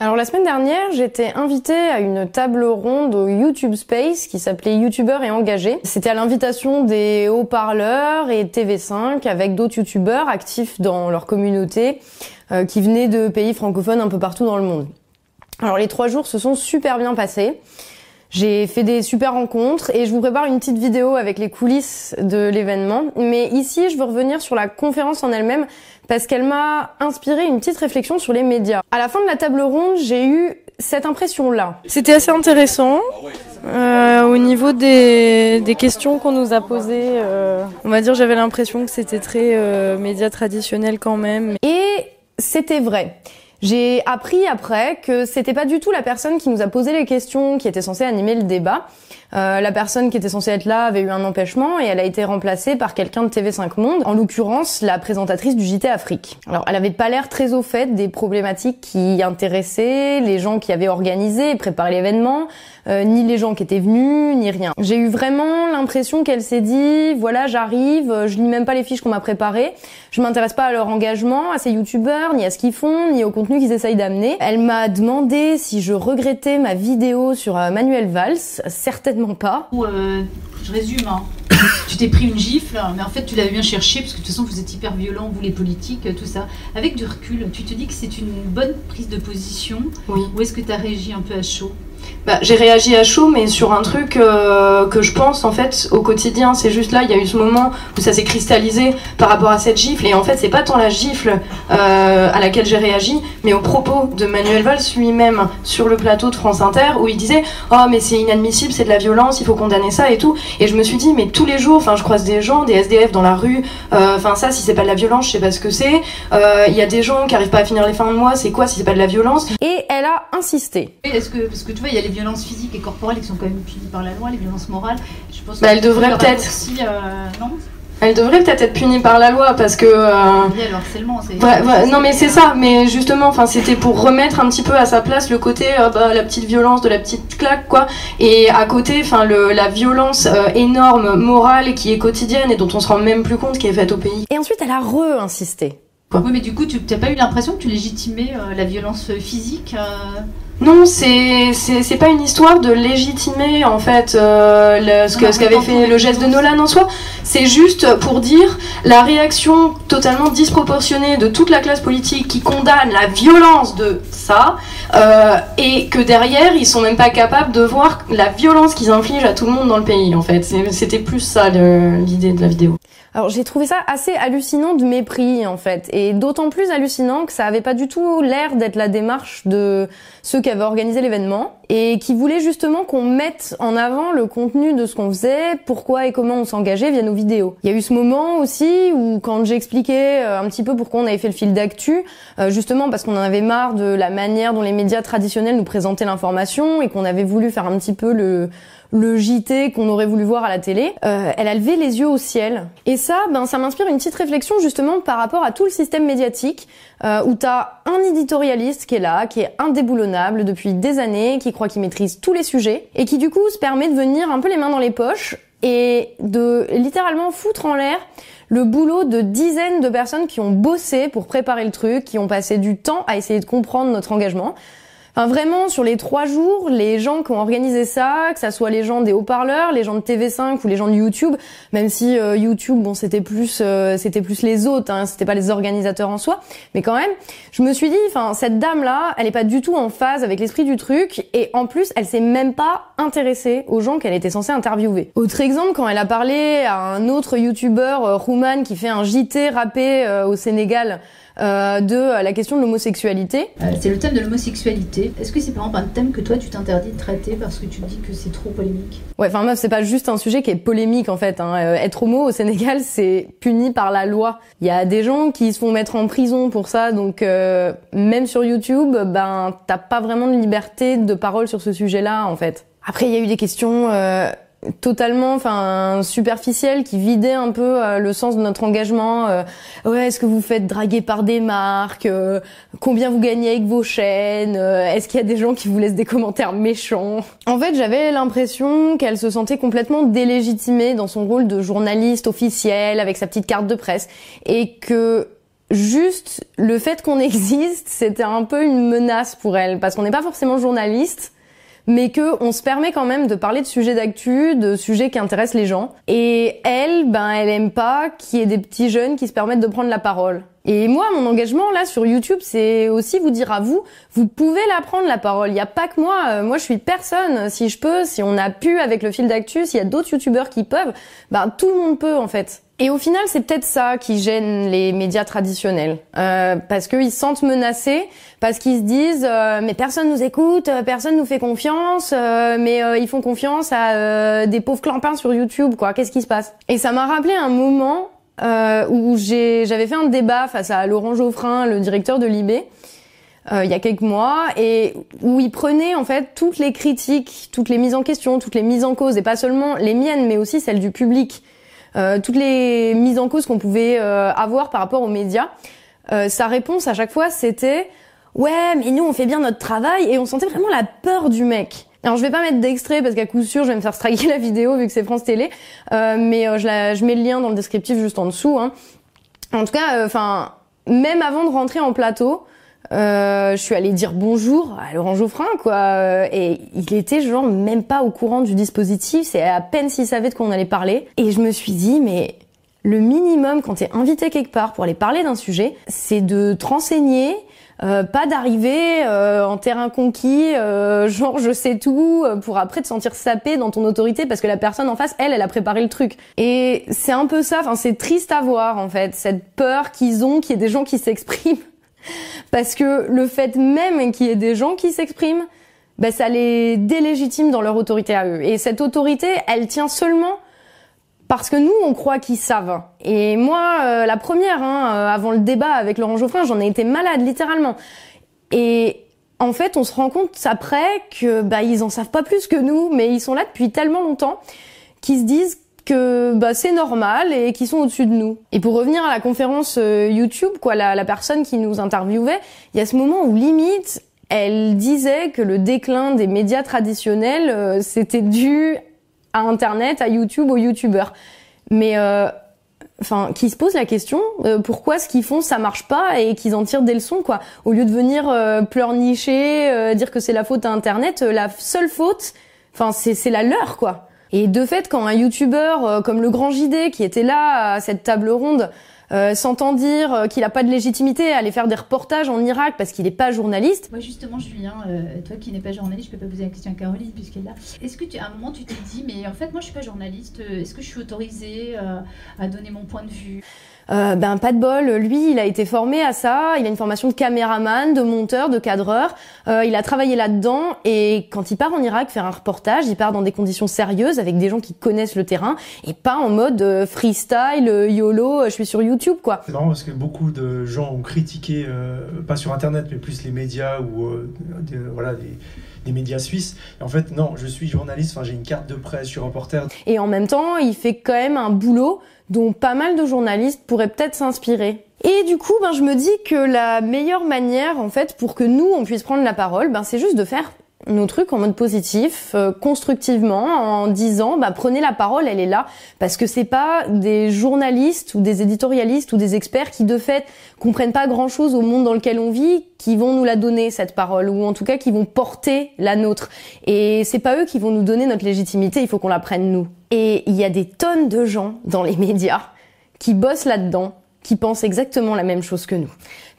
Alors la semaine dernière, j'étais invitée à une table ronde au YouTube Space qui s'appelait YouTubeurs et engagés. C'était à l'invitation des haut-parleurs et TV5 avec d'autres YouTubeurs actifs dans leur communauté euh, qui venaient de pays francophones un peu partout dans le monde. Alors les trois jours se sont super bien passés. J'ai fait des super rencontres et je vous prépare une petite vidéo avec les coulisses de l'événement. Mais ici, je veux revenir sur la conférence en elle-même parce qu'elle m'a inspiré une petite réflexion sur les médias. À la fin de la table ronde, j'ai eu cette impression-là. C'était assez intéressant. Euh, au niveau des, des questions qu'on nous a posées, euh, on va dire j'avais l'impression que c'était très euh, médias traditionnel quand même. Et c'était vrai. J'ai appris après que c'était pas du tout la personne qui nous a posé les questions qui était censée animer le débat. Euh, la personne qui était censée être là avait eu un empêchement et elle a été remplacée par quelqu'un de TV5 Monde, en l'occurrence la présentatrice du JT Afrique. Alors elle avait pas l'air très au fait des problématiques qui intéressaient les gens qui avaient organisé et préparé l'événement, euh, ni les gens qui étaient venus, ni rien. J'ai eu vraiment l'impression qu'elle s'est dit voilà j'arrive, je lis même pas les fiches qu'on m'a préparées, je m'intéresse pas à leur engagement, à ces youtubeurs, ni à ce qu'ils font, ni au contenu qu'ils essayent d'amener. Elle m'a demandé si je regrettais ma vidéo sur euh, Manuel Valls, certainement pas. Euh, je résume, hein. tu t'es pris une gifle, mais en fait tu l'avais bien cherché parce que de toute façon vous êtes hyper violents, vous les politiques, tout ça. Avec du recul, tu te dis que c'est une bonne prise de position? Oui. ou est-ce que tu as réagi un peu à chaud? Bah, j'ai réagi à chaud, mais sur un truc euh, que je pense en fait au quotidien. C'est juste là, il y a eu ce moment où ça s'est cristallisé par rapport à cette gifle. Et en fait, c'est pas tant la gifle euh, à laquelle j'ai réagi, mais au propos de Manuel Valls lui-même sur le plateau de France Inter où il disait Oh, mais c'est inadmissible, c'est de la violence, il faut condamner ça et tout. Et je me suis dit, mais tous les jours, enfin, je croise des gens, des SDF dans la rue. euh, Enfin, ça, si c'est pas de la violence, je sais pas ce que c'est. Euh, Il y a des gens qui arrivent pas à finir les fins de mois, c'est quoi si c'est pas de la violence? Et elle a insisté. Est-ce que, parce que tu vois, il y a les violences physiques et corporelles qui sont quand même punies par la loi, les violences morales. Je pense Bah, que elle devrait le peut-être. euh, non Elle devrait peut-être être punie par la loi parce que. euh, a le harcèlement. c'est- Ouais, ouais, non mais c'est ça, mais justement, enfin c'était pour remettre un petit peu à sa place le côté euh, bah, la petite violence de la petite claque quoi, et à côté, enfin le la violence euh, énorme morale qui est quotidienne et dont on se rend même plus compte qui est faite au pays. Et ensuite, elle a re-insisté. Oui, mais du coup, tu n'as pas eu l'impression que tu légitimais euh, la violence physique euh, Non, c'est pas une histoire de légitimer en fait euh, le- ce qu'avait fait le geste de Nolan en soi. C'est juste pour dire la réaction totalement disproportionnée de toute la classe politique qui condamne la violence de ça euh, et que derrière ils sont même pas capables de voir la violence qu'ils infligent à tout le monde dans le pays en fait. C'était plus ça l'idée de la vidéo. Alors j'ai trouvé ça assez hallucinant de mépris en fait, et d'autant plus hallucinant que ça avait pas du tout l'air d'être la démarche de ceux qui avaient organisé l'événement et qui voulaient justement qu'on mette en avant le contenu de ce qu'on faisait, pourquoi et comment on s'engageait via nos vidéos. Il y a eu ce moment aussi où quand j'expliquais euh, un petit peu pourquoi on avait fait le fil d'actu, euh, justement parce qu'on en avait marre de la manière dont les médias traditionnels nous présentaient l'information et qu'on avait voulu faire un petit peu le le JT qu'on aurait voulu voir à la télé, euh, elle a levé les yeux au ciel. Et ça, ben, ça m'inspire une petite réflexion justement par rapport à tout le système médiatique euh, où t'as un éditorialiste qui est là, qui est indéboulonnable depuis des années, qui croit qu'il maîtrise tous les sujets et qui du coup se permet de venir un peu les mains dans les poches et de littéralement foutre en l'air le boulot de dizaines de personnes qui ont bossé pour préparer le truc, qui ont passé du temps à essayer de comprendre notre engagement. Enfin, vraiment, sur les trois jours, les gens qui ont organisé ça, que ça soit les gens des haut-parleurs, les gens de TV5 ou les gens de YouTube, même si euh, YouTube, bon, c'était plus, euh, c'était plus les autres, hein, c'était pas les organisateurs en soi, mais quand même, je me suis dit, enfin, cette dame-là, elle est pas du tout en phase avec l'esprit du truc, et en plus, elle s'est même pas intéressée aux gens qu'elle était censée interviewer. Autre exemple, quand elle a parlé à un autre YouTuber, euh, Rouman, qui fait un JT rappé euh, au Sénégal, euh, de euh, la question de l'homosexualité. Euh, c'est le thème de l'homosexualité. Est-ce que c'est par exemple un thème que toi tu t'interdis de traiter parce que tu te dis que c'est trop polémique? Ouais, enfin meuf, c'est pas juste un sujet qui est polémique en fait. Hein. Euh, être homo au Sénégal, c'est puni par la loi. Il y a des gens qui se font mettre en prison pour ça, donc euh, même sur YouTube, ben t'as pas vraiment de liberté de parole sur ce sujet-là en fait. Après, il y a eu des questions euh, totalement, enfin superficielles qui vidaient un peu euh, le sens de notre engagement. Euh, ouais, est-ce que vous faites draguer par des marques Euh, Combien vous gagnez avec vos chaînes Est-ce qu'il y a des gens qui vous laissent des commentaires méchants? En fait, j'avais l'impression qu'elle se sentait complètement délégitimée dans son rôle de journaliste officielle avec sa petite carte de presse et que juste le fait qu'on existe, c'était un peu une menace pour elle parce qu'on n'est pas forcément journaliste mais que on se permet quand même de parler de sujets d'actu, de sujets qui intéressent les gens. Et elle, ben, elle aime pas qu'il y ait des petits jeunes qui se permettent de prendre la parole. Et moi, mon engagement là sur YouTube, c'est aussi vous dire à vous, vous pouvez la prendre la parole. Il y a pas que moi. Euh, moi, je suis personne. Si je peux, si on a pu avec le fil d'actu, s'il y a d'autres youtubeurs qui peuvent, ben tout le monde peut en fait. Et au final, c'est peut-être ça qui gêne les médias traditionnels, euh, parce qu'ils se sentent menacés, parce qu'ils se disent euh, mais personne nous écoute, euh, personne nous fait confiance, euh, mais ils font confiance à des pauvres clampins sur YouTube, quoi. Qu'est-ce qui se passe? Et ça m'a rappelé un moment où j'avais fait un débat face à Laurent Geoffrin, le directeur de l'IB. il y a quelques mois et où il prenait en fait toutes les critiques, toutes les mises en question, toutes les mises en cause et pas seulement les miennes mais aussi celles du public euh, toutes les mises en cause qu'on pouvait euh, avoir par rapport aux médias, euh, sa réponse à chaque fois c'était ouais mais nous on fait bien notre travail et on sentait vraiment la peur du mec. Alors je vais pas mettre d'extrait parce qu'à coup sûr je vais me faire striker la vidéo vu que c'est France Télé, mais je, la, je mets le lien dans le descriptif juste en dessous. Hein. En tout cas, enfin même avant de rentrer en plateau, euh, je suis allée dire bonjour à Laurent Geoffrin, quoi. Euh, et il était genre même pas au courant du dispositif. C'est à peine s'il savait de quoi on allait parler. Et je me suis dit, mais le minimum quand t'es invité quelque part pour aller parler d'un sujet, c'est de te renseigner, euh, pas d'arriver euh, en terrain conquis, euh, genre je sais tout, pour après te sentir sapé dans ton autorité parce que la personne en face, elle, elle a préparé le truc. Et c'est un peu ça, enfin c'est triste à voir en fait, cette peur qu'ils ont qu'il y ait des gens qui s'expriment parce que le fait même qu'il y ait des gens qui s'expriment, ben ça les délégitime dans leur autorité à eux. Et cette autorité, elle tient seulement parce que nous, on croit qu'ils savent. Et moi, euh, la première, hein, euh, avant le débat avec Laurent Geoffrin, j'en ai été malade, littéralement. Et en fait, on se rend compte après que bah ils en savent pas plus que nous, mais ils sont là depuis tellement longtemps qu'ils se disent que bah, c'est normal et qui sont au-dessus de nous. Et pour revenir à la conférence euh, YouTube, quoi, la, la personne qui nous interviewait, il y a ce moment où limite, elle disait que le déclin des médias traditionnels, euh, c'était dû à Internet, à YouTube, aux YouTubeurs. Mais euh, qui se pose la question pourquoi ce qu'ils font ça marche pas et qu'ils en tirent des leçons quoi au lieu de venir pleurnicher dire que c'est la faute à internet la seule faute enfin c'est c'est la leur quoi et de fait, quand un youtubeur euh, comme le Grand JD, qui était là à cette table ronde, euh, s'entend dire euh, qu'il n'a pas de légitimité à aller faire des reportages en Irak parce qu'il n'est pas journaliste. Moi justement, Julien, toi qui n'es pas journaliste, je peux pas poser la question à Caroline puisqu'elle est là. Est-ce que tu, à un moment tu t'es dit, mais en fait moi je suis pas journaliste, est-ce que je suis autorisée à donner mon point de vue? Euh, ben pas de bol, lui il a été formé à ça, il a une formation de caméraman, de monteur, de cadreur, euh, il a travaillé là-dedans et quand il part en Irak faire un reportage, il part dans des conditions sérieuses avec des gens qui connaissent le terrain et pas en mode euh, freestyle, euh, YOLO, je suis sur YouTube quoi. C'est marrant parce que beaucoup de gens ont critiqué, pas sur internet mais plus les médias ou voilà des médias suisses. en fait, non, je suis journaliste, enfin, j'ai une carte de presse, je suis reporter. Et en même temps, il fait quand même un boulot dont pas mal de journalistes pourraient peut-être s'inspirer. Et du coup, ben, je me dis que la meilleure manière, en fait, pour que nous, on puisse prendre la parole, ben, c'est juste de faire nos trucs en mode positif, euh, constructivement, en disant bah prenez la parole, elle est là, parce que c'est pas des journalistes ou des éditorialistes ou des experts qui de fait comprennent pas grand chose au monde dans lequel on vit, qui vont nous la donner cette parole, ou en tout cas qui vont porter la nôtre. Et c'est pas eux qui vont nous donner notre légitimité, il faut qu'on la prenne nous. Et il y a des tonnes de gens dans les médias qui bossent là-dedans, qui pensent exactement la même chose que nous.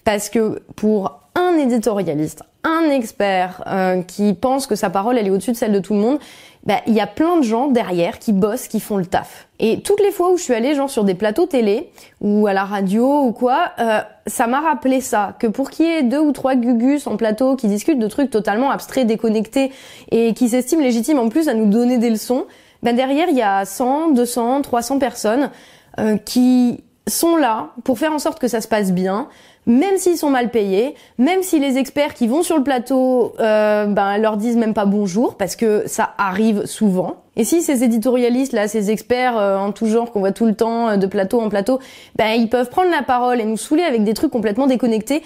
Parce que pour un éditorialiste, un expert euh, qui pense que sa parole elle est au-dessus de celle de tout le monde, bah, il y a plein de gens derrière qui bossent, qui font le taf. Et toutes les fois où je suis allée genre sur des plateaux télé ou à la radio ou quoi, euh, ça m'a rappelé ça que pour qu'il y ait deux ou trois gugus en plateau qui discutent de trucs totalement abstraits, déconnectés et qui s'estiment légitimes en plus à nous donner des leçons, bah, derrière il y a 100, 200, 300 personnes euh, qui sont là pour faire en sorte que ça se passe bien, même s'ils sont mal payés, même si les experts qui vont sur le plateau euh, ben, leur disent même pas bonjour, parce que ça arrive souvent. Et si ces éditorialistes là, ces experts euh, en tout genre qu'on voit tout le temps euh, de plateau en plateau, ben ils peuvent prendre la parole et nous saouler avec des trucs complètement déconnectés,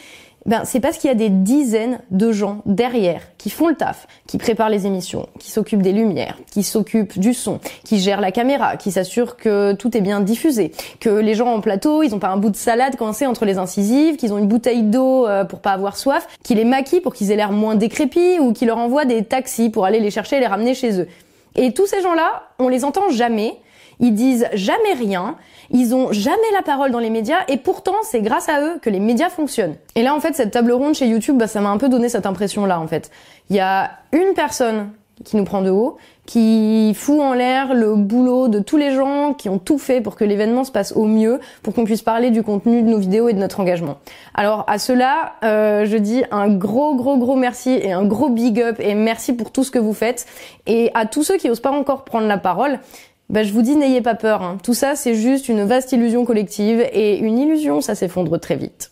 ben, c'est parce qu'il y a des dizaines de gens derrière qui font le taf, qui préparent les émissions, qui s'occupent des lumières, qui s'occupent du son, qui gèrent la caméra, qui s'assurent que tout est bien diffusé, que les gens en plateau, ils ont pas un bout de salade coincé entre les incisives, qu'ils ont une bouteille d'eau euh, pour pas avoir soif, qui les maquillent pour qu'ils aient l'air moins décrépits ou qui leur envoient des taxis pour aller les chercher et les ramener chez eux. Et tous ces gens-là, on les entend jamais, ils disent jamais rien, ils ont jamais la parole dans les médias et pourtant c'est grâce à eux que les médias fonctionnent. Et là en fait cette table ronde chez YouTube, bah, ça m'a un peu donné cette impression là en fait. Il y a une personne qui nous prend de haut, qui fout en l'air le boulot de tous les gens qui ont tout fait pour que l'événement se passe au mieux, pour qu'on puisse parler du contenu de nos vidéos et de notre engagement. Alors à cela, euh, je dis un gros gros gros merci et un gros big up et merci pour tout ce que vous faites. Et à tous ceux qui osent pas encore prendre la parole, bah, je vous dis, n'ayez pas peur. Hein. Tout ça, c'est juste une vaste illusion collective et une illusion, ça s'effondre très vite.